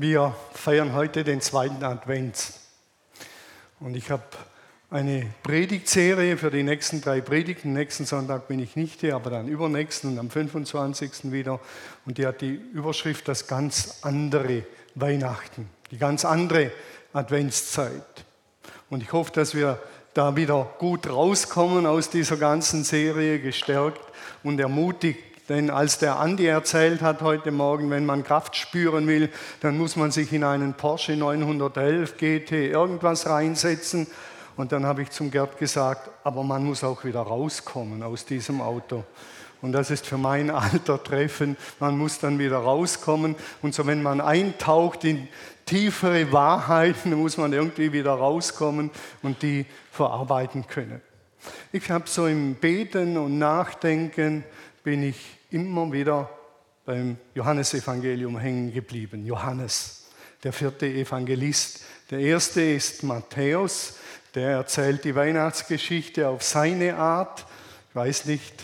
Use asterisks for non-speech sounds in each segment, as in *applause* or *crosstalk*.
Wir feiern heute den zweiten Advent. Und ich habe eine Predigtserie für die nächsten drei Predigten. Nächsten Sonntag bin ich nicht hier, aber dann übernächsten und am 25. wieder. Und die hat die Überschrift Das ganz andere Weihnachten, die ganz andere Adventszeit. Und ich hoffe, dass wir da wieder gut rauskommen aus dieser ganzen Serie, gestärkt und ermutigt denn als der Andi erzählt hat heute Morgen, wenn man Kraft spüren will, dann muss man sich in einen Porsche 911 GT irgendwas reinsetzen. Und dann habe ich zum Gerd gesagt, aber man muss auch wieder rauskommen aus diesem Auto. Und das ist für mein *laughs* Alter treffen. Man muss dann wieder rauskommen. Und so, wenn man eintaucht in tiefere Wahrheiten, *laughs* muss man irgendwie wieder rauskommen und die verarbeiten können. Ich habe so im Beten und Nachdenken bin ich immer wieder beim Johannesevangelium hängen geblieben. Johannes, der vierte Evangelist. Der erste ist Matthäus, der erzählt die Weihnachtsgeschichte auf seine Art. Ich weiß nicht,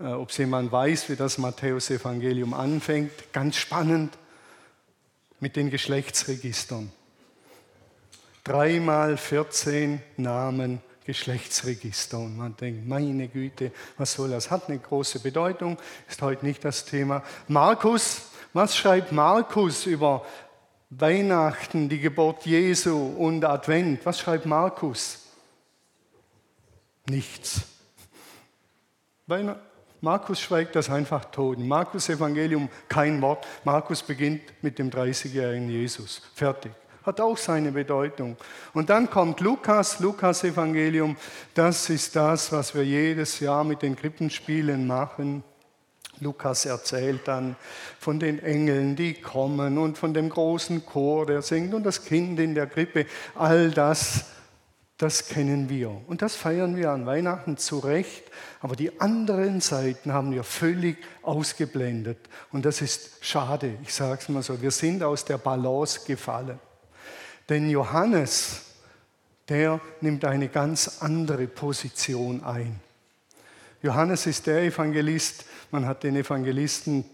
äh, ob jemand weiß, wie das Matthäus-Evangelium anfängt. Ganz spannend mit den Geschlechtsregistern. Dreimal 14 Namen Geschlechtsregister. Und man denkt, meine Güte, was soll das? Hat eine große Bedeutung, ist heute nicht das Thema. Markus, was schreibt Markus über Weihnachten, die Geburt Jesu und Advent? Was schreibt Markus? Nichts. Markus schweigt das einfach tot. Markus Evangelium kein Wort. Markus beginnt mit dem 30-jährigen Jesus. Fertig hat auch seine Bedeutung. Und dann kommt Lukas, Lukas Evangelium, das ist das, was wir jedes Jahr mit den Krippenspielen machen. Lukas erzählt dann von den Engeln, die kommen und von dem großen Chor, der singt und das Kind in der Krippe. All das, das kennen wir. Und das feiern wir an Weihnachten zu Recht. Aber die anderen Seiten haben wir völlig ausgeblendet. Und das ist schade. Ich sage es mal so. Wir sind aus der Balance gefallen. Denn Johannes, der nimmt eine ganz andere Position ein. Johannes ist der Evangelist, man hat den Evangelisten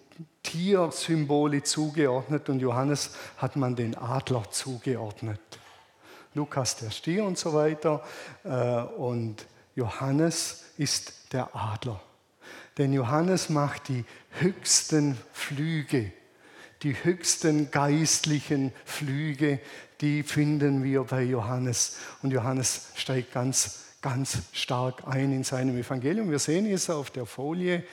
Tiersymbole zugeordnet und Johannes hat man den Adler zugeordnet. Lukas der Stier und so weiter äh, und Johannes ist der Adler. Denn Johannes macht die höchsten Flüge, die höchsten geistlichen Flüge, die finden wir bei Johannes. Und Johannes steigt ganz, ganz stark ein in seinem Evangelium. Wir sehen es auf der Folie,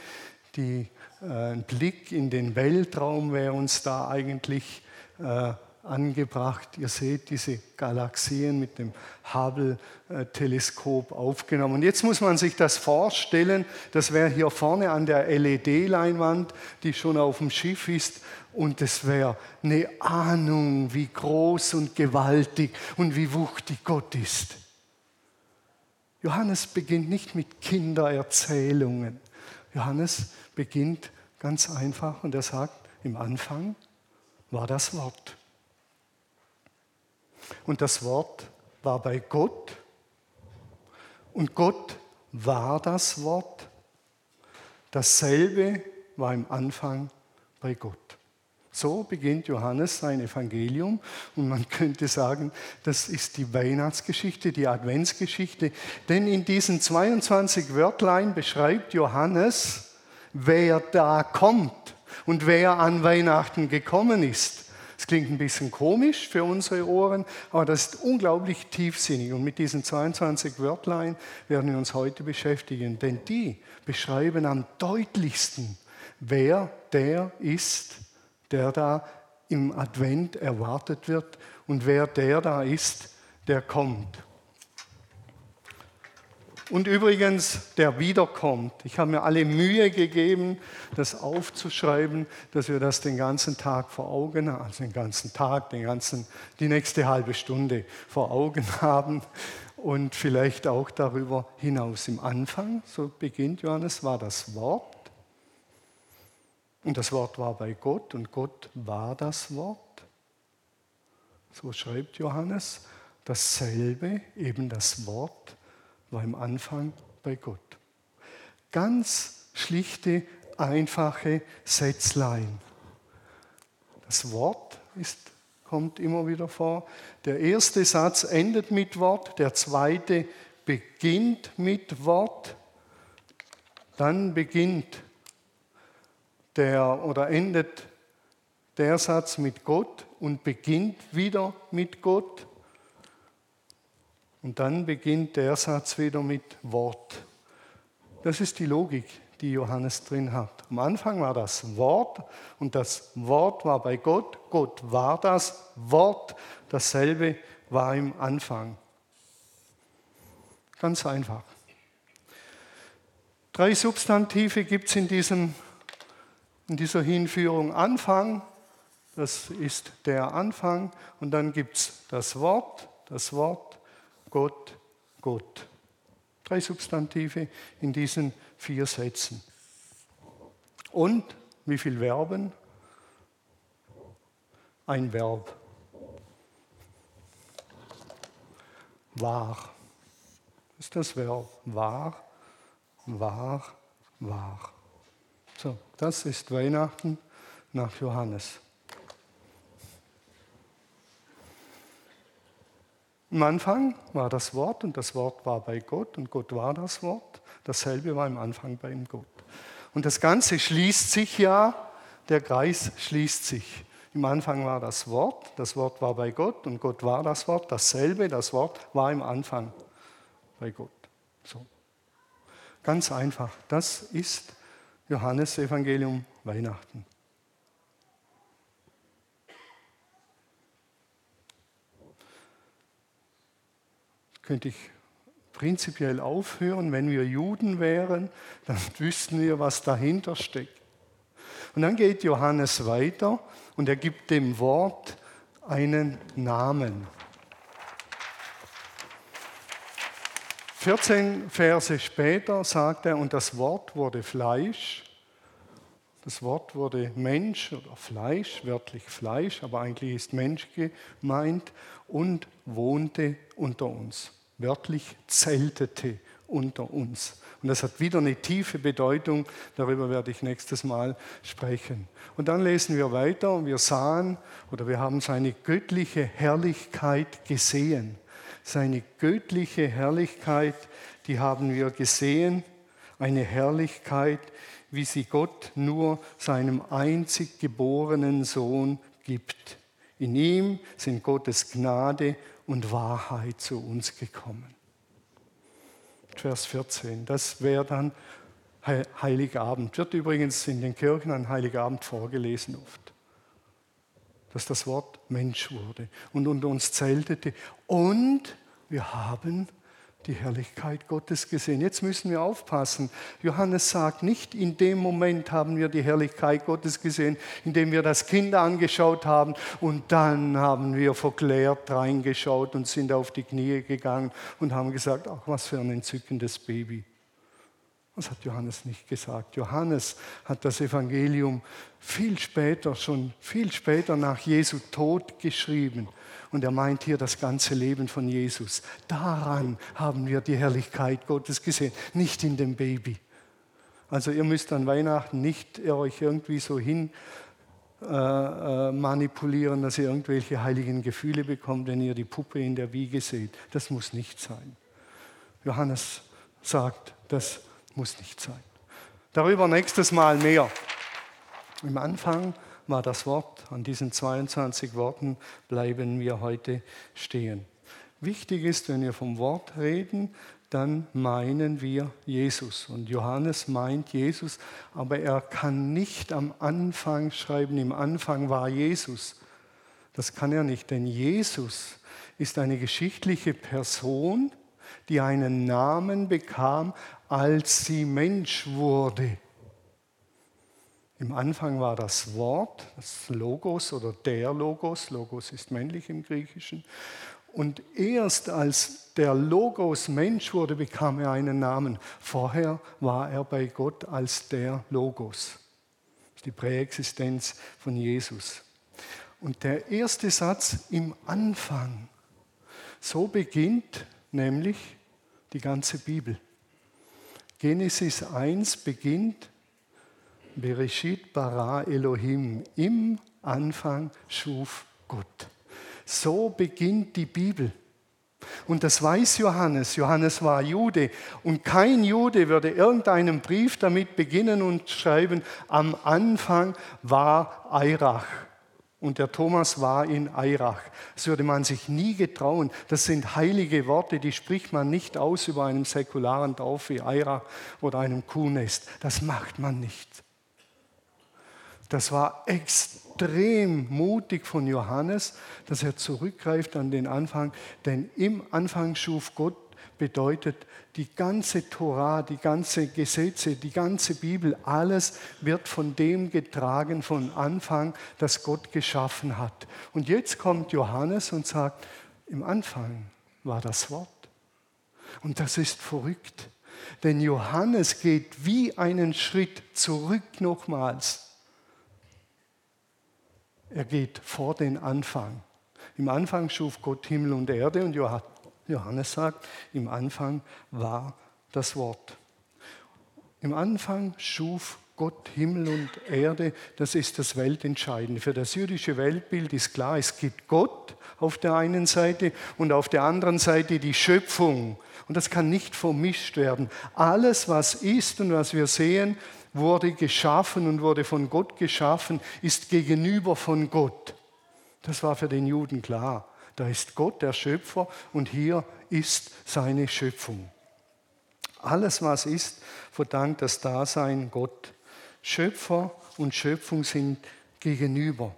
die, äh, ein Blick in den Weltraum wäre uns da eigentlich äh, angebracht. Ihr seht diese Galaxien mit dem Hubble-Teleskop aufgenommen. Und jetzt muss man sich das vorstellen, das wäre hier vorne an der LED-Leinwand, die schon auf dem Schiff ist. Und es wäre eine Ahnung, wie groß und gewaltig und wie wuchtig Gott ist. Johannes beginnt nicht mit Kindererzählungen. Johannes beginnt ganz einfach und er sagt, im Anfang war das Wort. Und das Wort war bei Gott und Gott war das Wort. Dasselbe war im Anfang bei Gott. So beginnt Johannes sein Evangelium und man könnte sagen, das ist die Weihnachtsgeschichte, die Adventsgeschichte, denn in diesen 22 Wörtlein beschreibt Johannes, wer da kommt und wer an Weihnachten gekommen ist. Es klingt ein bisschen komisch für unsere Ohren, aber das ist unglaublich tiefsinnig. Und mit diesen 22 Wörtlein werden wir uns heute beschäftigen, denn die beschreiben am deutlichsten, wer der ist, der da im Advent erwartet wird und wer der da ist, der kommt. Und übrigens, der wiederkommt. Ich habe mir alle Mühe gegeben, das aufzuschreiben, dass wir das den ganzen Tag vor Augen haben, also den ganzen Tag, den ganzen, die nächste halbe Stunde vor Augen *laughs* haben und vielleicht auch darüber hinaus. Im Anfang, so beginnt Johannes, war das Wort und das Wort war bei Gott und Gott war das Wort. So schreibt Johannes. Dasselbe, eben das Wort, war im Anfang bei Gott. Ganz schlichte, einfache Sätzlein. Das Wort ist kommt immer wieder vor. Der erste Satz endet mit Wort, der zweite beginnt mit Wort, dann beginnt der oder endet der Satz mit Gott und beginnt wieder mit Gott. Und dann beginnt der Satz wieder mit Wort. Das ist die Logik, die Johannes drin hat. Am Anfang war das Wort und das Wort war bei Gott. Gott war das Wort. Dasselbe war im Anfang. Ganz einfach. Drei Substantive gibt es in, in dieser Hinführung. Anfang, das ist der Anfang. Und dann gibt es das Wort, das Wort, Gott, Gott. Drei Substantive in diesen vier Sätzen. Und wie viel Verben? Ein Verb. Wahr. Das ist das Verb. Wahr, wahr, wahr. So, das ist Weihnachten nach Johannes. Am Anfang war das Wort und das Wort war bei Gott und Gott war das Wort. Dasselbe war im Anfang bei ihm Gott. Und das Ganze schließt sich ja, der Kreis schließt sich. Im Anfang war das Wort, das Wort war bei Gott und Gott war das Wort. Dasselbe, das Wort war im Anfang bei Gott. So. Ganz einfach. Das ist Johannes Evangelium Weihnachten. könnte ich prinzipiell aufhören. Wenn wir Juden wären, dann *laughs* wüssten wir, was dahinter steckt. Und dann geht Johannes weiter und er gibt dem Wort einen Namen. 14 Verse später sagt er, und das Wort wurde Fleisch. Das Wort wurde Mensch oder Fleisch, wörtlich Fleisch, aber eigentlich ist Mensch gemeint und wohnte unter uns wörtlich zeltete unter uns. Und das hat wieder eine tiefe Bedeutung, darüber werde ich nächstes Mal sprechen. Und dann lesen wir weiter und wir sahen oder wir haben seine göttliche Herrlichkeit gesehen. Seine göttliche Herrlichkeit, die haben wir gesehen, eine Herrlichkeit, wie sie Gott nur seinem einzig geborenen Sohn gibt. In ihm sind Gottes Gnade und Wahrheit zu uns gekommen. Vers 14, das wäre dann Heiligabend. Wird übrigens in den Kirchen an Heiligabend vorgelesen oft. Dass das Wort Mensch wurde und unter uns zeltete. Und wir haben die Herrlichkeit Gottes gesehen. Jetzt müssen wir aufpassen. Johannes sagt nicht, in dem Moment haben wir die Herrlichkeit Gottes gesehen, indem wir das Kind angeschaut haben und dann haben wir verklärt reingeschaut und sind auf die Knie gegangen und haben gesagt, ach was für ein entzückendes Baby. Das hat Johannes nicht gesagt. Johannes hat das Evangelium viel später, schon viel später nach Jesu Tod geschrieben. Und er meint hier das ganze Leben von Jesus. Daran haben wir die Herrlichkeit Gottes gesehen, nicht in dem Baby. Also ihr müsst an Weihnachten nicht euch irgendwie so hin äh, äh, manipulieren, dass ihr irgendwelche heiligen Gefühle bekommt, wenn ihr die Puppe in der Wiege seht. Das muss nicht sein. Johannes sagt, das muss nicht sein. Darüber nächstes Mal mehr. Im Anfang war das Wort. An diesen 22 Worten bleiben wir heute stehen. Wichtig ist, wenn wir vom Wort reden, dann meinen wir Jesus. Und Johannes meint Jesus, aber er kann nicht am Anfang schreiben, im Anfang war Jesus. Das kann er nicht, denn Jesus ist eine geschichtliche Person, die einen Namen bekam, als sie Mensch wurde. Im Anfang war das Wort, das Logos oder der Logos, Logos ist männlich im Griechischen. Und erst als der Logos Mensch wurde, bekam er einen Namen. Vorher war er bei Gott als der Logos. Das ist die Präexistenz von Jesus. Und der erste Satz im Anfang, so beginnt nämlich die ganze Bibel. Genesis 1 beginnt Bereshit bara Elohim. Im Anfang schuf Gott. So beginnt die Bibel. Und das weiß Johannes. Johannes war Jude. Und kein Jude würde irgendeinen Brief damit beginnen und schreiben, am Anfang war Eirach. Und der Thomas war in Eirach. Das würde man sich nie getrauen. Das sind heilige Worte, die spricht man nicht aus über einem säkularen Dorf wie Eirach oder einem Kuhnest. Das macht man nicht. Das war extrem mutig von Johannes, dass er zurückgreift an den Anfang, denn im Anfang schuf Gott bedeutet, die ganze Tora, die ganze Gesetze, die ganze Bibel, alles wird von dem getragen von Anfang, das Gott geschaffen hat. Und jetzt kommt Johannes und sagt, im Anfang war das Wort. Und das ist verrückt, denn Johannes geht wie einen Schritt zurück nochmals. Er geht vor den Anfang. Im Anfang schuf Gott Himmel und Erde und Johannes sagt, im Anfang war das Wort. Im Anfang schuf Gott Himmel und Erde, das ist das Weltentscheidende. Für das jüdische Weltbild ist klar, es gibt Gott auf der einen Seite und auf der anderen Seite die Schöpfung. Und das kann nicht vermischt werden. Alles, was ist und was wir sehen, wurde geschaffen und wurde von Gott geschaffen, ist gegenüber von Gott. Das war für den Juden klar. Da ist Gott der Schöpfer und hier ist seine Schöpfung. Alles, was ist, verdankt das Dasein Gott. Schöpfer und Schöpfung sind gegenüber.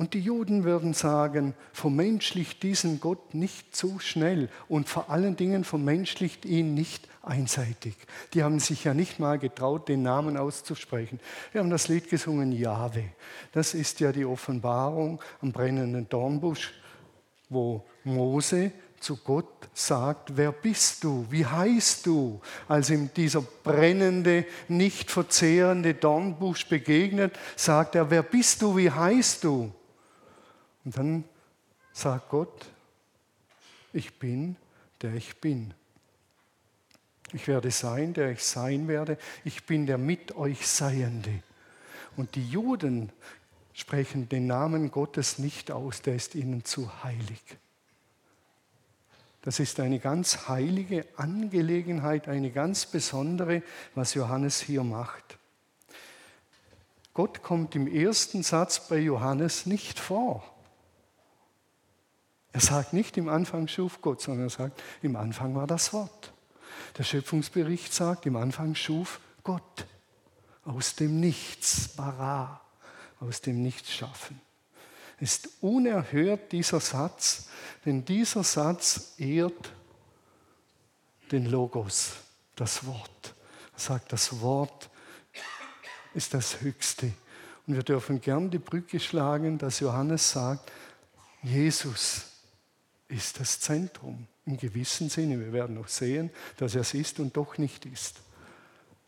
Und die Juden würden sagen, vermenschlicht diesen Gott nicht zu schnell und vor allen Dingen vermenschlicht ihn nicht einseitig. Die haben sich ja nicht mal getraut, den Namen auszusprechen. Wir haben das Lied gesungen, Jahwe. Das ist ja die Offenbarung am brennenden Dornbusch, wo Mose zu Gott sagt, wer bist du? Wie heißt du? Als ihm dieser brennende, nicht verzehrende Dornbusch begegnet, sagt er, wer bist du? Wie heißt du? Und dann sagt Gott, ich bin, der ich bin. Ich werde sein, der ich sein werde. Ich bin der mit euch Seiende. Und die Juden sprechen den Namen Gottes nicht aus, der ist ihnen zu heilig. Das ist eine ganz heilige Angelegenheit, eine ganz besondere, was Johannes hier macht. Gott kommt im ersten Satz bei Johannes nicht vor. Er sagt nicht, im Anfang schuf Gott, sondern er sagt, im Anfang war das Wort. Der Schöpfungsbericht sagt, im Anfang schuf Gott aus dem Nichts, bara, aus dem Nichts schaffen. Ist unerhört dieser Satz, denn dieser Satz ehrt den Logos, das Wort. Er sagt, das Wort ist das Höchste. Und wir dürfen gern die Brücke schlagen, dass Johannes sagt, Jesus ist das Zentrum. Im gewissen Sinne, wir werden noch sehen, dass er es ist und doch nicht ist.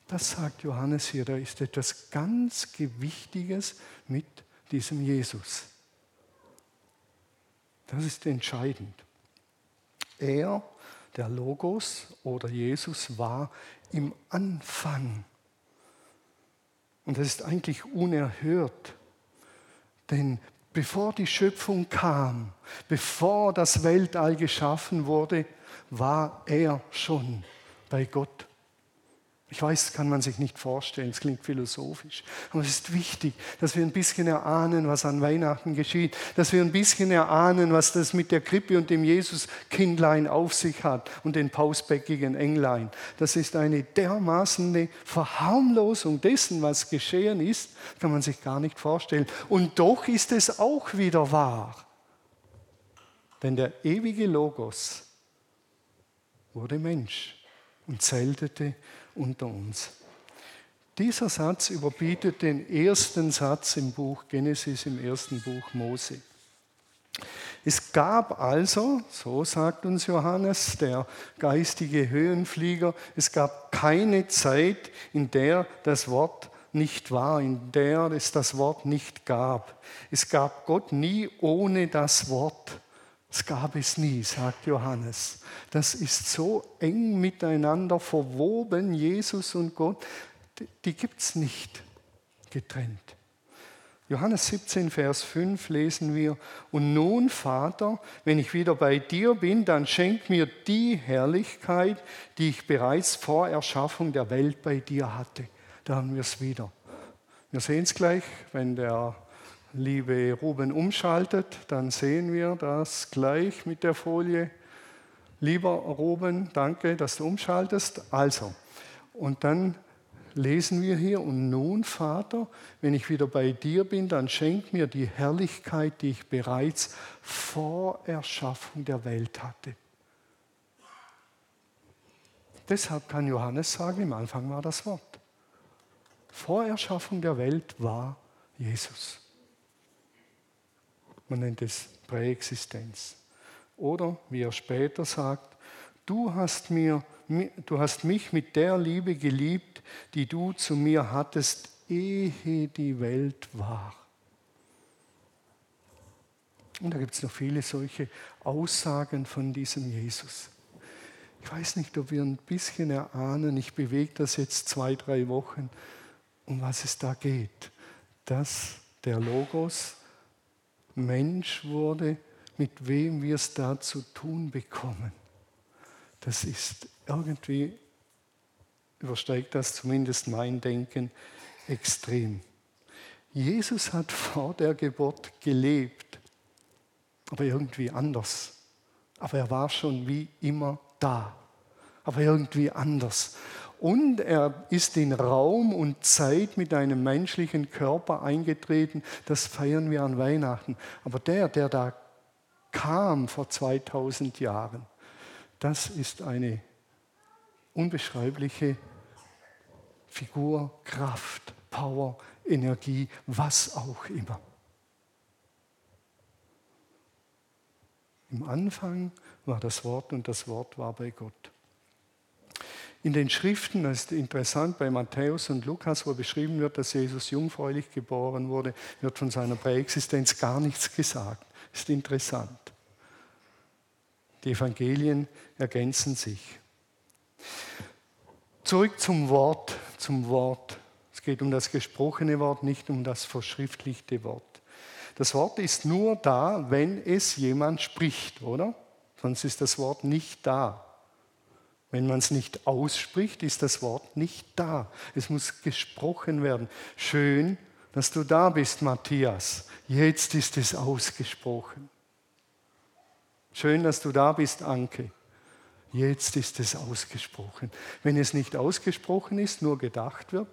Das sagt Johannes hier, da ist etwas ganz Gewichtiges mit diesem Jesus. Das ist entscheidend. Er, der Logos oder Jesus, war im Anfang. Und das ist eigentlich unerhört, denn Bevor die Schöpfung kam, bevor das Weltall geschaffen wurde, war er schon bei Gott. Ich weiß, das kann man sich nicht vorstellen, es klingt philosophisch, aber es ist wichtig, dass wir ein bisschen erahnen, was an Weihnachten geschieht, dass wir ein bisschen erahnen, was das mit der Krippe und dem Jesuskindlein auf sich hat und den pausbäckigen Englein. Das ist eine dermaßen Verharmlosung dessen, was geschehen ist, kann man sich gar nicht vorstellen. Und doch ist es auch wieder wahr. Denn der ewige Logos wurde Mensch und zeltete unter uns. Dieser Satz überbietet den ersten Satz im Buch Genesis, im ersten Buch Mose. Es gab also, so sagt uns Johannes, der geistige Höhenflieger, es gab keine Zeit, in der das Wort nicht war, in der es das Wort nicht gab. Es gab Gott nie ohne das Wort. Das gab es nie, sagt Johannes. Das ist so eng miteinander verwoben, Jesus und Gott, die gibt es nicht getrennt. Johannes 17, Vers 5 lesen wir, und nun, Vater, wenn ich wieder bei dir bin, dann schenk mir die Herrlichkeit, die ich bereits vor Erschaffung der Welt bei dir hatte. Da haben wir es wieder. Wir sehen es gleich, wenn der liebe Ruben umschaltet, dann sehen wir das gleich mit der Folie. Lieber Ruben, danke, dass du umschaltest. Also, und dann lesen wir hier, und nun, Vater, wenn ich wieder bei dir bin, dann schenk mir die Herrlichkeit, die ich bereits vor Erschaffung der Welt hatte. Deshalb kann Johannes sagen, im Anfang war das Wort. Vor Erschaffung der Welt war Jesus. Man nennt es Präexistenz. Oder wie er später sagt, du hast, mir, du hast mich mit der Liebe geliebt, die du zu mir hattest, ehe die Welt war. Und da gibt es noch viele solche Aussagen von diesem Jesus. Ich weiß nicht, ob wir ein bisschen erahnen, ich bewege das jetzt zwei, drei Wochen, um was es da geht. Dass der Logos Mensch wurde, mit wem wir es da zu tun bekommen. Das ist irgendwie, übersteigt das zumindest mein Denken extrem. Jesus hat vor der Geburt gelebt, aber irgendwie anders. Aber er war schon wie immer da, aber irgendwie anders. Und er ist in Raum und Zeit mit einem menschlichen Körper eingetreten. Das feiern wir an Weihnachten. Aber der, der da kam vor 2000 Jahren, das ist eine unbeschreibliche Figur, Kraft, Power, Energie, was auch immer. Im Anfang war das Wort und das Wort war bei Gott. In den Schriften, das ist interessant, bei Matthäus und Lukas, wo beschrieben wird, dass Jesus jungfräulich geboren wurde, wird von seiner Präexistenz gar nichts gesagt. Ist interessant. Die Evangelien ergänzen sich. Zurück zum Wort, zum Wort. Es geht um das gesprochene Wort, nicht um das verschriftlichte Wort. Das Wort ist nur da, wenn es jemand spricht, oder? Sonst ist das Wort nicht da. Wenn man es nicht ausspricht, ist das Wort nicht da. Es muss gesprochen werden. Schön, dass du da bist, Matthias. Jetzt ist es ausgesprochen. Schön, dass du da bist, Anke. Jetzt ist es ausgesprochen. Wenn es nicht ausgesprochen ist, nur gedacht wird,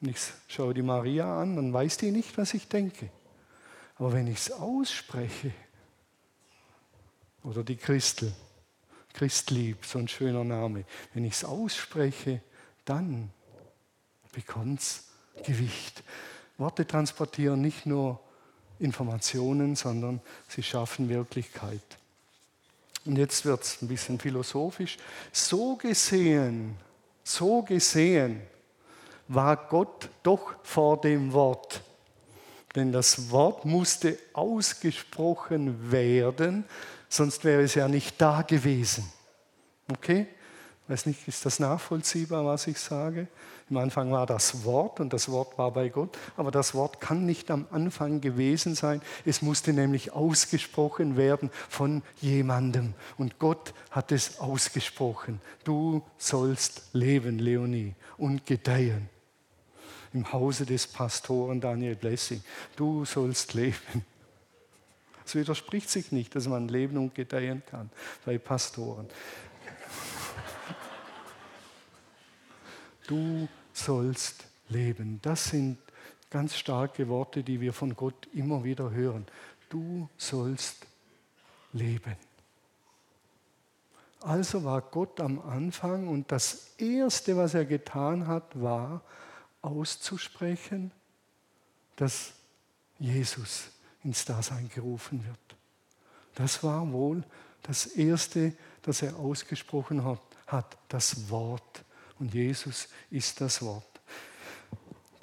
und ich schaue die Maria an, dann weiß die nicht, was ich denke. Aber wenn ich es ausspreche, oder die Christel, Christlieb, so ein schöner Name. Wenn ich es ausspreche, dann bekommt es Gewicht. Worte transportieren nicht nur Informationen, sondern sie schaffen Wirklichkeit. Und jetzt wird es ein bisschen philosophisch. So gesehen, so gesehen war Gott doch vor dem Wort. Denn das Wort musste ausgesprochen werden, sonst wäre es ja nicht da gewesen. Okay? Weiß nicht, ist das nachvollziehbar, was ich sage? Am Anfang war das Wort und das Wort war bei Gott, aber das Wort kann nicht am Anfang gewesen sein. Es musste nämlich ausgesprochen werden von jemandem. Und Gott hat es ausgesprochen. Du sollst leben, Leonie, und gedeihen. Im Hause des Pastoren Daniel Blessing. Du sollst leben. Es widerspricht sich nicht, dass man leben und gedeihen kann bei Pastoren. Du sollst leben. Das sind ganz starke Worte, die wir von Gott immer wieder hören. Du sollst leben. Also war Gott am Anfang und das Erste, was er getan hat, war auszusprechen, dass Jesus ins Dasein gerufen wird. Das war wohl das Erste, das er ausgesprochen hat, hat das Wort. Und Jesus ist das Wort.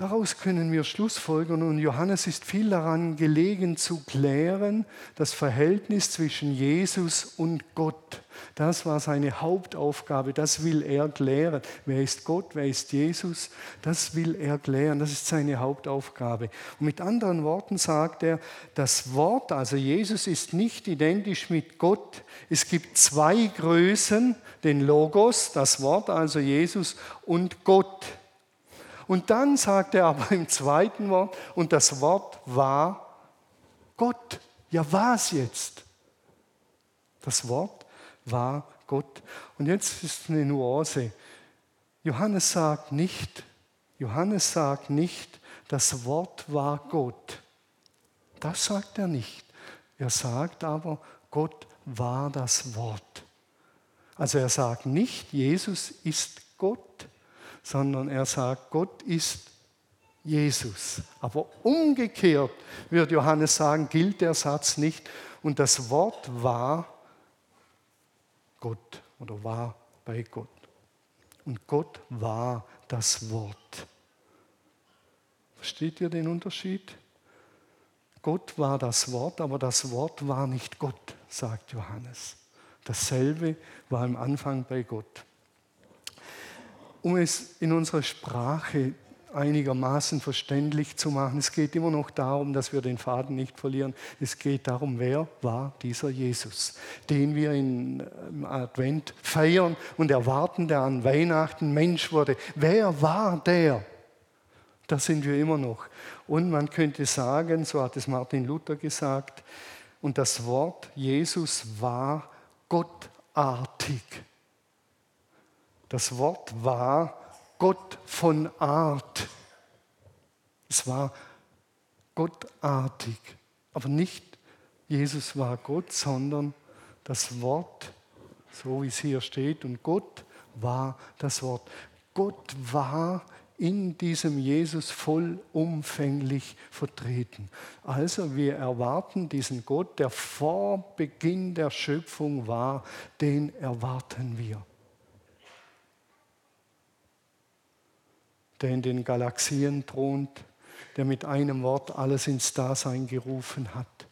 Daraus können wir Schlussfolgern und Johannes ist viel daran gelegen zu klären, das Verhältnis zwischen Jesus und Gott. Das war seine Hauptaufgabe, das will er klären. Wer ist Gott, wer ist Jesus? Das will er klären, das ist seine Hauptaufgabe. Und mit anderen Worten sagt er, das Wort, also Jesus ist nicht identisch mit Gott. Es gibt zwei Größen, den Logos, das Wort, also Jesus und Gott. Und dann sagt er aber im zweiten Wort, und das Wort war Gott. Ja, war es jetzt? Das Wort war Gott. Und jetzt ist eine Nuance. Johannes sagt nicht, Johannes sagt nicht, das Wort war Gott. Das sagt er nicht. Er sagt aber, Gott war das Wort. Also er sagt nicht, Jesus ist Gott, sondern er sagt, Gott ist Jesus. Aber umgekehrt, wird Johannes sagen, gilt der Satz nicht. Und das Wort war Gott oder war bei Gott. Und Gott war das Wort. Versteht ihr den Unterschied? Gott war das Wort, aber das Wort war nicht Gott, sagt Johannes. Dasselbe war am Anfang bei Gott. Um es in unserer Sprache einigermaßen verständlich zu machen, es geht immer noch darum, dass wir den Faden nicht verlieren. Es geht darum, wer war dieser Jesus, den wir im Advent feiern und erwarten, der an Weihnachten Mensch wurde. Wer war der? Das sind wir immer noch. Und man könnte sagen, so hat es Martin Luther gesagt, und das Wort Jesus war gottartig. Das Wort war Gott von Art. Es war gottartig. Aber nicht Jesus war Gott, sondern das Wort, so wie es hier steht, und Gott war das Wort. Gott war in diesem Jesus vollumfänglich vertreten. Also wir erwarten diesen Gott, der vor Beginn der Schöpfung war, den erwarten wir. Der in den Galaxien thront, der mit einem Wort alles ins Dasein gerufen hat,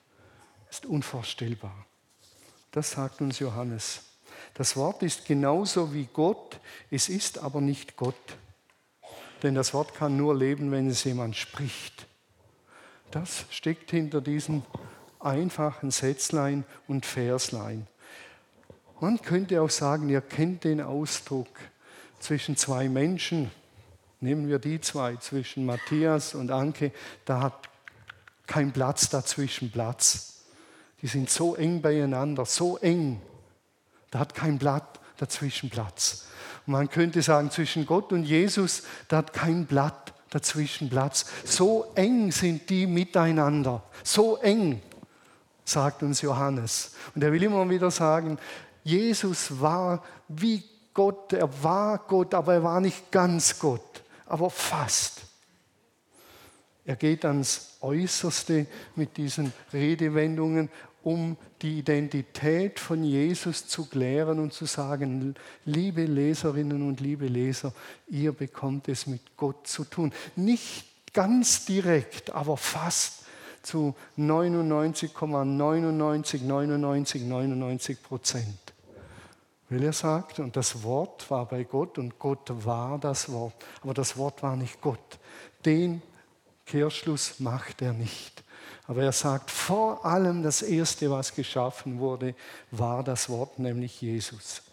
ist unvorstellbar. Das sagt uns Johannes. Das Wort ist genauso wie Gott, es ist aber nicht Gott. Denn das Wort kann nur leben, wenn es jemand spricht. Das steckt hinter diesen einfachen Sätzlein und Verslein. Man könnte auch sagen, ihr kennt den Ausdruck zwischen zwei Menschen. Nehmen wir die zwei, zwischen Matthias und Anke, da hat kein Platz dazwischen Platz. Die sind so eng beieinander, so eng, da hat kein Blatt dazwischen Platz. Man könnte sagen, zwischen Gott und Jesus, da hat kein Blatt dazwischen Platz. So eng sind die miteinander. So eng, sagt uns Johannes. Und er will immer wieder sagen, Jesus war wie Gott, er war Gott, aber er war nicht ganz Gott, aber fast. Er geht ans Äußerste mit diesen Redewendungen um die Identität von Jesus zu klären und zu sagen, liebe Leserinnen und liebe Leser, ihr bekommt es mit Gott zu tun. Nicht ganz direkt, aber fast zu 99,99, 99, 99 Prozent. Weil er sagt, und das Wort war bei Gott und Gott war das Wort, aber das Wort war nicht Gott. Den Kehrschluss macht er nicht. Aber er sagt, vor allem das Erste, was geschaffen wurde, war das Wort, nämlich Jesus.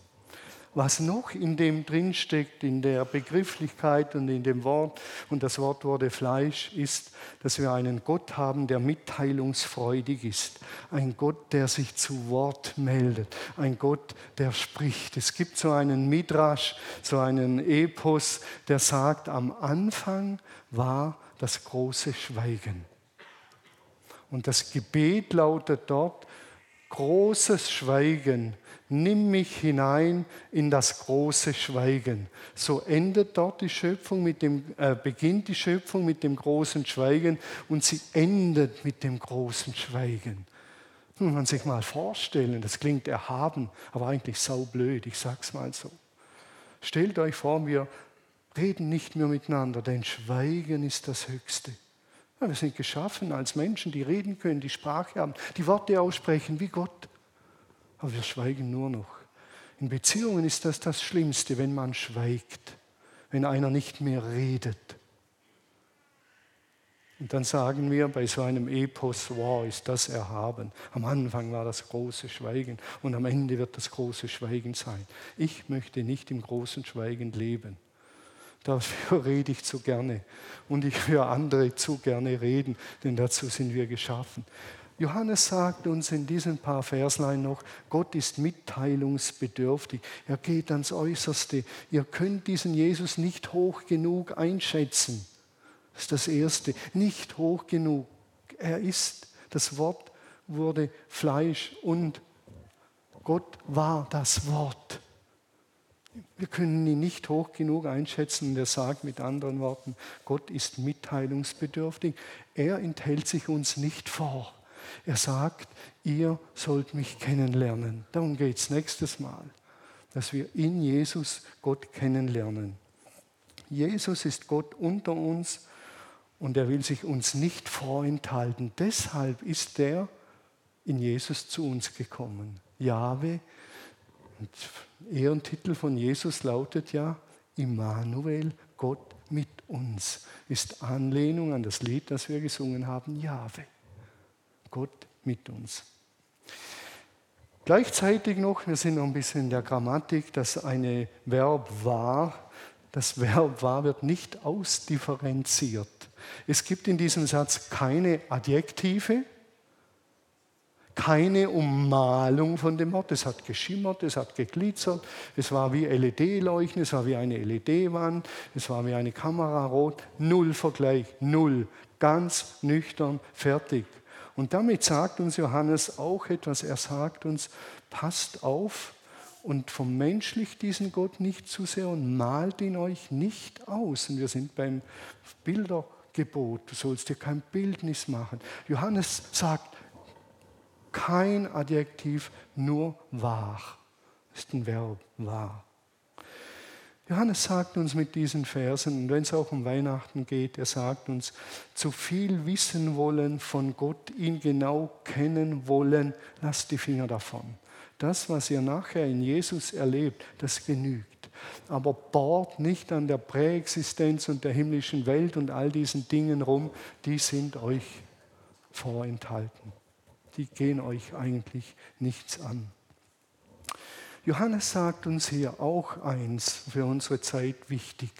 Was noch in dem drinsteckt, in der Begrifflichkeit und in dem Wort, und das Wort wurde Fleisch, ist, dass wir einen Gott haben, der mitteilungsfreudig ist. Ein Gott, der sich zu Wort meldet. Ein Gott, der spricht. Es gibt so einen Midrash, so einen Epos, der sagt, am Anfang war das große Schweigen. Und das Gebet lautet dort, großes Schweigen, nimm mich hinein in das große Schweigen. So endet dort die Schöpfung mit dem, äh, beginnt die Schöpfung mit dem großen Schweigen und sie endet mit dem großen Schweigen. Muss man sich mal vorstellen, das klingt erhaben, aber eigentlich saublöd, ich sag's mal so. Stellt euch vor, wir reden nicht mehr miteinander, denn Schweigen ist das Höchste. Ja, wir sind geschaffen als Menschen, die reden können, die Sprache haben, die Worte aussprechen wie Gott. Aber wir schweigen nur noch. In Beziehungen ist das das Schlimmste, wenn man schweigt, wenn einer nicht mehr redet. Und dann sagen wir bei so einem Epos, wow, ist das erhaben. Am Anfang war das große Schweigen und am Ende wird das große Schweigen sein. Ich möchte nicht im großen Schweigen leben. Dafür *laughs* rede ich zu gerne und ich höre andere zu gerne reden, denn dazu sind wir geschaffen. Johannes sagt uns in diesen paar Verslein noch, Gott ist mitteilungsbedürftig. Er geht ans Äußerste. Ihr könnt diesen Jesus nicht hoch genug einschätzen. Das ist das Erste. Nicht hoch genug. Er ist, das Wort wurde Fleisch und Gott war das Wort. Wir können ihn nicht hoch genug einschätzen und er sagt mit anderen Worten, Gott ist mitteilungsbedürftig. Er enthält sich uns nicht vor. Er sagt, ihr sollt mich kennenlernen. Darum geht es nächstes Mal, dass wir in Jesus Gott kennenlernen. Jesus ist Gott unter uns und er will sich uns nicht vorenthalten. Deshalb ist er in Jesus zu uns gekommen. Jahwe, Ehrentitel von Jesus lautet ja Immanuel, Gott mit uns. Ist Anlehnung an das Lied, das wir gesungen haben, Jahwe. Gott mit uns. Gleichzeitig noch, wir sind noch ein bisschen in der Grammatik, dass eine Verb war, das Verb war wird nicht ausdifferenziert. Es gibt in diesem Satz keine Adjektive, keine Ummalung von dem Wort. Es hat geschimmert, es hat geglitzert, es war wie LED-Leuchten, es war wie eine LED-Wand, es war wie eine Kamera rot. Null Vergleich, null. Ganz nüchtern, fertig. Und damit sagt uns Johannes auch etwas. Er sagt uns, passt auf und vermenschlicht diesen Gott nicht zu sehr und malt ihn euch nicht aus. Und wir sind beim Bildergebot. Du sollst dir kein Bildnis machen. Johannes sagt, kein Adjektiv, nur wahr. Das ist ein Verb, wahr. Johannes sagt uns mit diesen Versen, und wenn es auch um Weihnachten geht, er sagt uns, zu viel wissen wollen von Gott, ihn genau kennen wollen, lasst die Finger davon. Das, was ihr nachher in Jesus erlebt, das genügt. Aber bohrt nicht an der Präexistenz und der himmlischen Welt und all diesen Dingen rum, die sind euch vorenthalten. Die gehen euch eigentlich nichts an. Johannes sagt uns hier auch eins für unsere Zeit wichtig.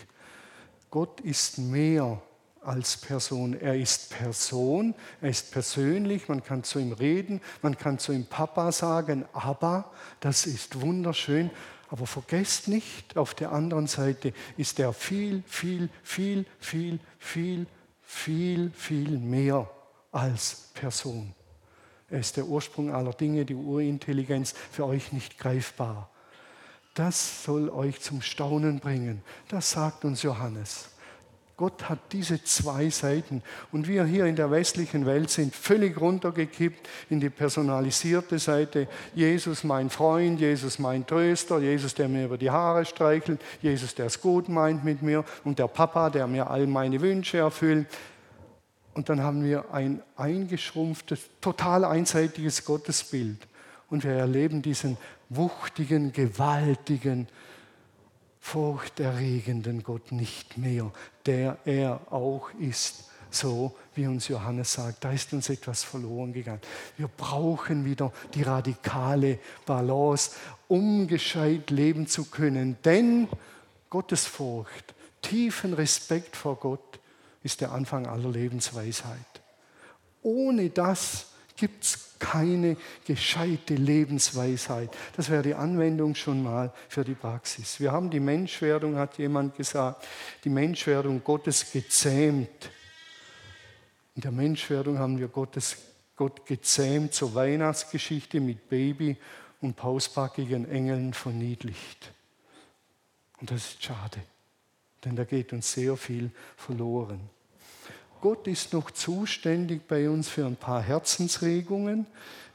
Gott ist mehr als Person. Er ist Person, er ist persönlich, man kann zu ihm reden, man kann zu ihm Papa sagen, aber das ist wunderschön. Aber vergesst nicht, auf der anderen Seite ist er viel, viel, viel, viel, viel, viel, viel mehr als Person. Er ist der Ursprung aller Dinge, die Urintelligenz, für euch nicht greifbar. Das soll euch zum Staunen bringen. Das sagt uns Johannes. Gott hat diese zwei Seiten. Und wir hier in der westlichen Welt sind völlig runtergekippt in die personalisierte Seite. Jesus mein Freund, Jesus mein Tröster, Jesus, der mir über die Haare streichelt, Jesus, der es gut meint mit mir und der Papa, der mir all meine Wünsche erfüllt. Und dann haben wir ein eingeschrumpftes, total einseitiges Gottesbild. Und wir erleben diesen wuchtigen, gewaltigen, furchterregenden Gott nicht mehr, der er auch ist. So wie uns Johannes sagt, da ist uns etwas verloren gegangen. Wir brauchen wieder die radikale Balance, um gescheit leben zu können. Denn Gottesfurcht, tiefen Respekt vor Gott ist der Anfang aller Lebensweisheit. Ohne das gibt es keine gescheite Lebensweisheit. Das wäre die Anwendung schon mal für die Praxis. Wir haben die Menschwerdung, hat jemand gesagt, die Menschwerdung Gottes gezähmt. In der Menschwerdung haben wir Gottes, Gott gezähmt zur Weihnachtsgeschichte mit Baby und pausbackigen Engeln verniedlicht. Und das ist schade, denn da geht uns sehr viel verloren. Gott ist noch zuständig bei uns für ein paar Herzensregungen.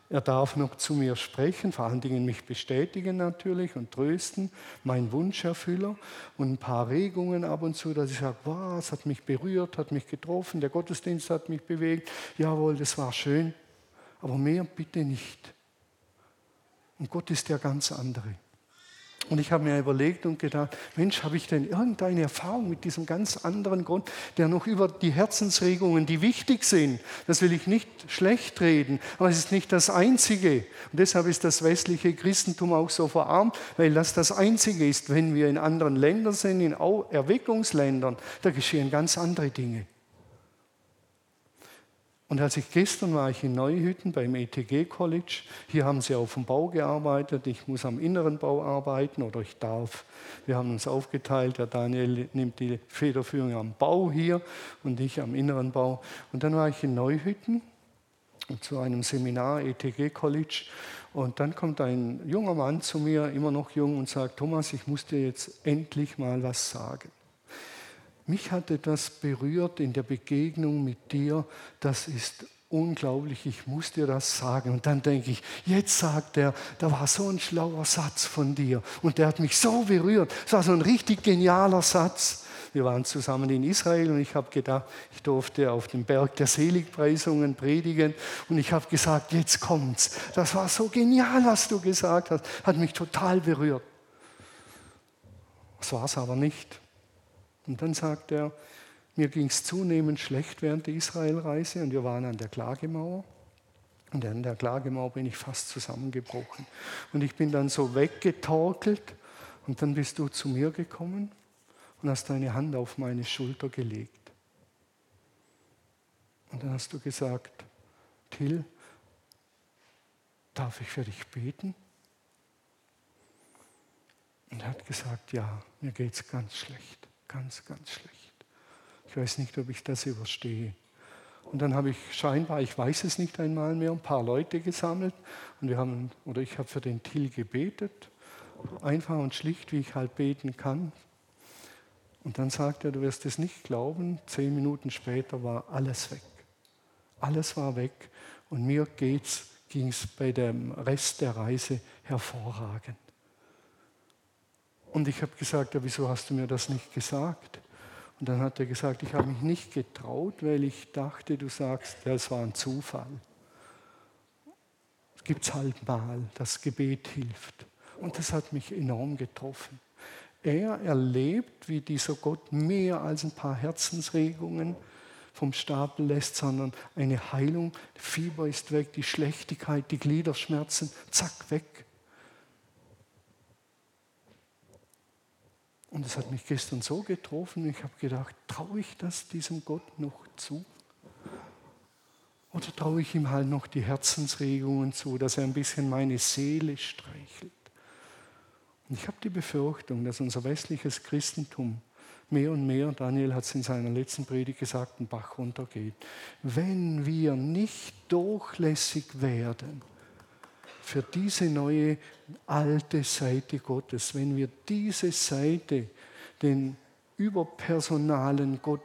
Er darf noch zu mir sprechen, vor allen Dingen mich bestätigen natürlich und trösten, mein Wunscherfüller und ein paar Regungen ab und zu, dass ich sage, wow, es hat mich berührt, hat mich getroffen, der Gottesdienst hat mich bewegt, jawohl, das war schön, aber mehr bitte nicht. Und Gott ist der ganz andere. Und ich habe mir überlegt und gedacht, Mensch, habe ich denn irgendeine Erfahrung mit diesem ganz anderen Grund, der noch über die Herzensregungen, die wichtig sind, das will ich nicht schlecht reden, aber es ist nicht das Einzige. Und deshalb ist das westliche Christentum auch so verarmt, weil das das Einzige ist. Wenn wir in anderen Ländern sind, in Erweckungsländern, da geschehen ganz andere Dinge. Und als ich gestern war ich in Neuhütten beim ETG College. Hier haben sie auf dem Bau gearbeitet. Ich muss am inneren Bau arbeiten oder ich darf. Wir haben uns aufgeteilt. Der Daniel nimmt die Federführung am Bau hier und ich am inneren Bau. Und dann war ich in Neuhütten zu einem Seminar ETG College. Und dann kommt ein junger Mann zu mir, immer noch jung, und sagt: Thomas, ich muss dir jetzt endlich mal was sagen. Mich hat etwas berührt in der Begegnung mit dir, das ist unglaublich, ich muss dir das sagen. Und dann denke ich, jetzt sagt er, da war so ein schlauer Satz von dir und der hat mich so berührt. Es war so ein richtig genialer Satz. Wir waren zusammen in Israel und ich habe gedacht, ich durfte auf dem Berg der Seligpreisungen predigen und ich habe gesagt, jetzt kommt's. Das war so genial, was du gesagt hast. Hat mich total berührt. Das war es aber nicht. Und dann sagt er, mir ging es zunehmend schlecht während der Israelreise und wir waren an der Klagemauer. Und an der Klagemauer bin ich fast zusammengebrochen. Und ich bin dann so weggetorkelt und dann bist du zu mir gekommen und hast deine Hand auf meine Schulter gelegt. Und dann hast du gesagt, Till, darf ich für dich beten? Und er hat gesagt, ja, mir geht es ganz schlecht. Ganz, ganz schlecht. Ich weiß nicht, ob ich das überstehe. Und dann habe ich scheinbar, ich weiß es nicht einmal mehr, ein paar Leute gesammelt und wir haben, oder ich habe für den Till gebetet, einfach und schlicht, wie ich halt beten kann. Und dann sagt er, du wirst es nicht glauben, zehn Minuten später war alles weg. Alles war weg und mir ging es bei dem Rest der Reise hervorragend. Und ich habe gesagt, ja, wieso hast du mir das nicht gesagt? Und dann hat er gesagt, ich habe mich nicht getraut, weil ich dachte, du sagst, ja, es war ein Zufall. Es gibt halt mal, das Gebet hilft. Und das hat mich enorm getroffen. Er erlebt, wie dieser Gott mehr als ein paar Herzensregungen vom Stapel lässt, sondern eine Heilung. Fieber ist weg, die Schlechtigkeit, die Gliederschmerzen, zack, weg. Und es hat mich gestern so getroffen, ich habe gedacht, traue ich das diesem Gott noch zu? Oder traue ich ihm halt noch die Herzensregungen zu, dass er ein bisschen meine Seele streichelt? Und ich habe die Befürchtung, dass unser westliches Christentum mehr und mehr, Daniel hat es in seiner letzten Predigt gesagt, einen Bach runtergeht. Wenn wir nicht durchlässig werden, für diese neue alte Seite Gottes, wenn wir diese Seite, den überpersonalen Gott,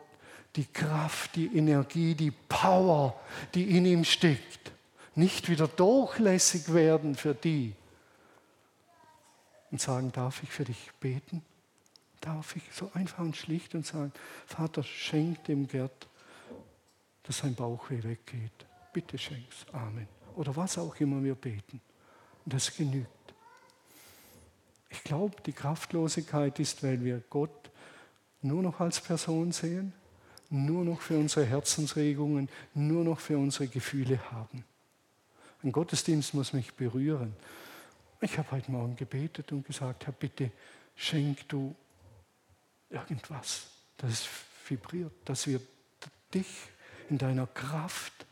die Kraft, die Energie, die Power, die in ihm steckt, nicht wieder durchlässig werden für die und sagen, darf ich für dich beten? Darf ich so einfach und schlicht und sagen, Vater, schenk dem Gerd, dass sein Bauchweh weggeht. Bitte schenk's. Amen oder was auch immer wir beten. Und das genügt. Ich glaube, die Kraftlosigkeit ist, weil wir Gott nur noch als Person sehen, nur noch für unsere Herzensregungen, nur noch für unsere Gefühle haben. Ein Gottesdienst muss mich berühren. Ich habe heute Morgen gebetet und gesagt, Herr, bitte schenk du irgendwas, das vibriert, dass wir dich in deiner Kraft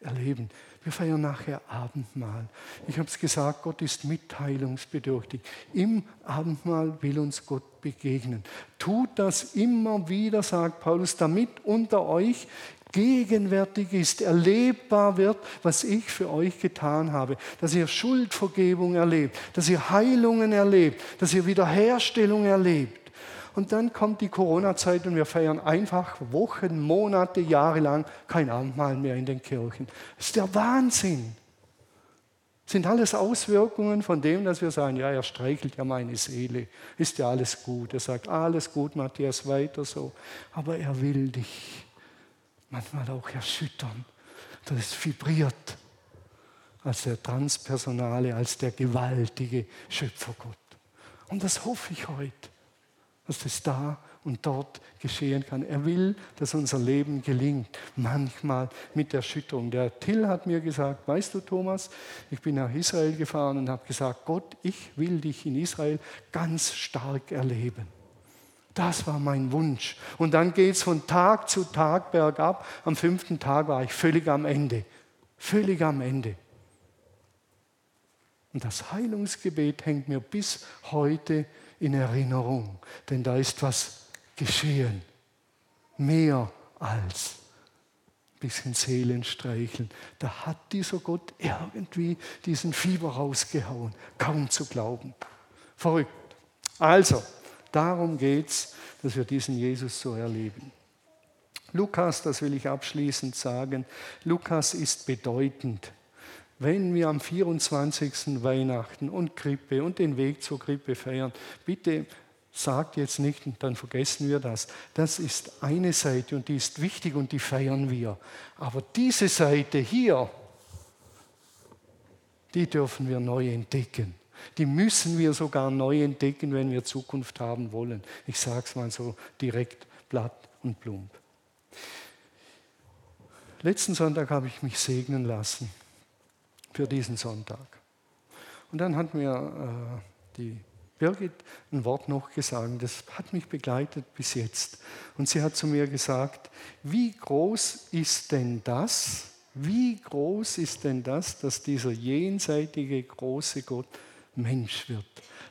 erleben. Wir feiern nachher Abendmahl. Ich habe es gesagt, Gott ist mitteilungsbedürftig. Im Abendmahl will uns Gott begegnen. Tut das immer wieder, sagt Paulus, damit unter euch gegenwärtig ist, erlebbar wird, was ich für euch getan habe. Dass ihr Schuldvergebung erlebt, dass ihr Heilungen erlebt, dass ihr Wiederherstellung erlebt. Und dann kommt die Corona-Zeit und wir feiern einfach Wochen, Monate, Jahre lang kein Abendmahl mehr in den Kirchen. Das ist der Wahnsinn. Sind alles Auswirkungen von dem, dass wir sagen, ja, er streichelt ja meine Seele, ist ja alles gut. Er sagt, alles gut, Matthias, weiter so. Aber er will dich manchmal auch erschüttern. Das vibriert als der Transpersonale, als der gewaltige Schöpfergott. Und das hoffe ich heute, dass das da und dort geschehen kann. Er will, dass unser Leben gelingt, manchmal mit Erschütterung. Der Till hat mir gesagt, weißt du Thomas, ich bin nach Israel gefahren und habe gesagt, Gott, ich will dich in Israel ganz stark erleben. Das war mein Wunsch. Und dann geht es von Tag zu Tag bergab. Am fünften Tag war ich völlig am Ende. Völlig am Ende. Und das Heilungsgebet hängt mir bis heute in Erinnerung, denn da ist was geschehen. Mehr als ein bisschen Seelenstreicheln. Da hat dieser Gott irgendwie diesen Fieber rausgehauen. Kaum zu glauben. Verrückt. Also, darum geht es, dass wir diesen Jesus so erleben. Lukas, das will ich abschließend sagen, Lukas ist bedeutend wenn wir am 24. Weihnachten und Krippe und den Weg zur Krippe feiern, bitte sagt jetzt nicht, dann vergessen wir das. Das ist eine Seite und die ist wichtig und die feiern wir. Aber diese Seite hier, die dürfen wir neu entdecken. Die müssen wir sogar neu entdecken, wenn wir Zukunft haben wollen. Ich sage es mal so direkt, platt und plump. Letzten Sonntag habe ich mich segnen lassen für diesen Sonntag. Und dann hat mir äh, die Birgit ein Wort noch gesagt, das hat mich begleitet bis jetzt. Und sie hat zu mir gesagt, wie groß ist denn das, wie groß ist denn das, dass dieser jenseitige große Gott Mensch wird?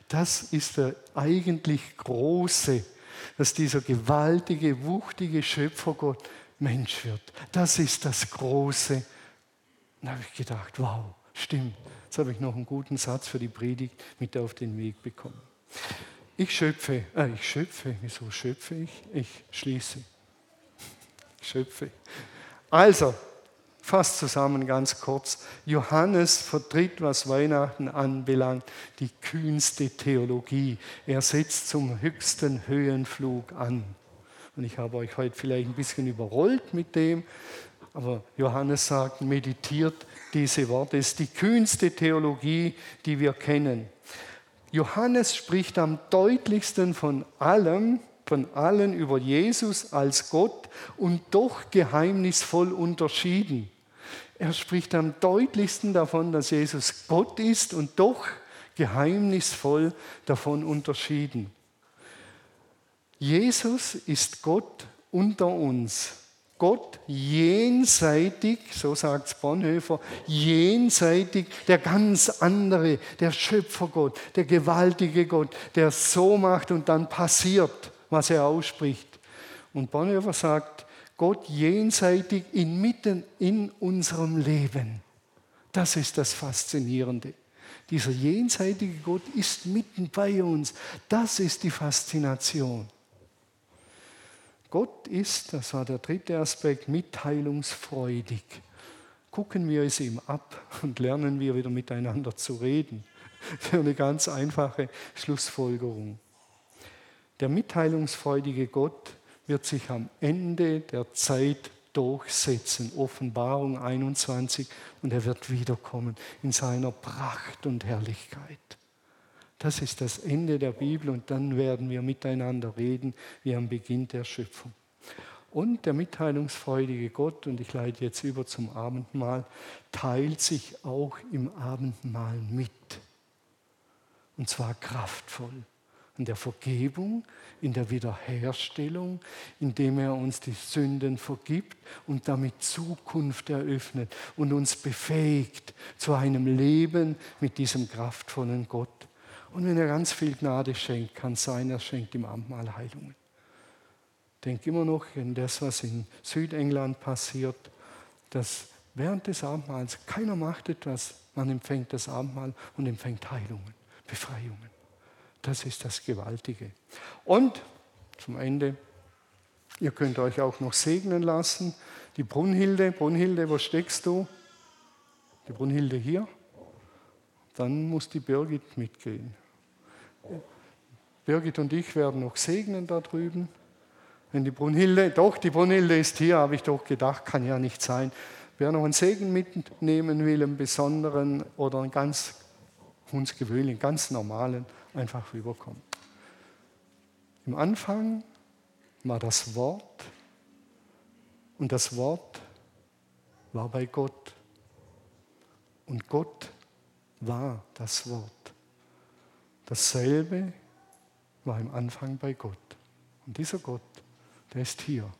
Das ist der eigentlich große, dass dieser gewaltige, wuchtige Schöpfergott Mensch wird. Das ist das große. Da habe ich gedacht, wow, Stimmt. Jetzt habe ich noch einen guten Satz für die Predigt mit auf den Weg bekommen. Ich schöpfe, äh, ich schöpfe, wieso schöpfe ich? Ich schließe. Ich schöpfe. Also, fast zusammen ganz kurz. Johannes vertritt, was Weihnachten anbelangt, die kühnste Theologie. Er setzt zum höchsten Höhenflug an. Und ich habe euch heute vielleicht ein bisschen überrollt mit dem, aber Johannes sagt, meditiert diese Worte. Es ist die kühnste Theologie, die wir kennen. Johannes spricht am deutlichsten von allem, von allen über Jesus als Gott und doch geheimnisvoll unterschieden. Er spricht am deutlichsten davon, dass Jesus Gott ist und doch geheimnisvoll davon unterschieden. Jesus ist Gott unter uns. Gott jenseitig, so sagt Bonhoeffer, jenseitig der ganz andere, der Schöpfergott, der gewaltige Gott, der so macht und dann passiert, was er ausspricht. Und Bonhoeffer sagt, Gott jenseitig inmitten in unserem Leben. Das ist das Faszinierende. Dieser jenseitige Gott ist mitten bei uns. Das ist die Faszination. Gott ist, das war der dritte Aspekt, mitteilungsfreudig. Gucken wir es ihm ab und lernen wir wieder miteinander zu reden. *laughs* Ist eine ganz einfache Schlussfolgerung. Der mitteilungsfreudige Gott wird sich am Ende der Zeit durchsetzen. Offenbarung 21 und er wird wiederkommen in seiner Pracht und Herrlichkeit. Das ist das Ende der Bibel und dann werden wir miteinander reden wie am Beginn der Schöpfung. Und der mitteilungsfreudige Gott, und ich leite jetzt über zum Abendmahl, teilt sich auch im Abendmahl mit. Und zwar kraftvoll. In der Vergebung, in der Wiederherstellung, indem er uns die Sünden vergibt und damit Zukunft eröffnet und uns befähigt zu einem Leben mit diesem kraftvollen Gott. Und wenn er ganz viel Gnade schenkt, kann sein, er schenkt im Abendmahl Heilungen. Denk immer noch an das, was in Südengland passiert, dass während des Abendmahls keiner macht etwas, man empfängt das Abendmahl und empfängt Heilungen, Befreiungen. Das ist das Gewaltige. Und zum Ende. Ihr könnt euch auch noch segnen lassen. Die Brunhilde, Brunhilde, wo steckst du? Die Brunhilde hier. Dann muss die Birgit mitgehen. Birgit und ich werden noch segnen da drüben. Wenn die Brunhilde, doch, die Brunhilde ist hier, habe ich doch gedacht, kann ja nicht sein. Wer noch einen Segen mitnehmen will, einen besonderen oder einen ganz uns gewöhnlichen, ganz normalen, einfach rüberkommen. Im Anfang war das Wort und das Wort war bei Gott. Und Gott war das Wort. Dasselbe war im Anfang bei Gott. Und dieser Gott, der ist hier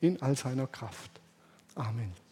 in all seiner Kraft. Amen.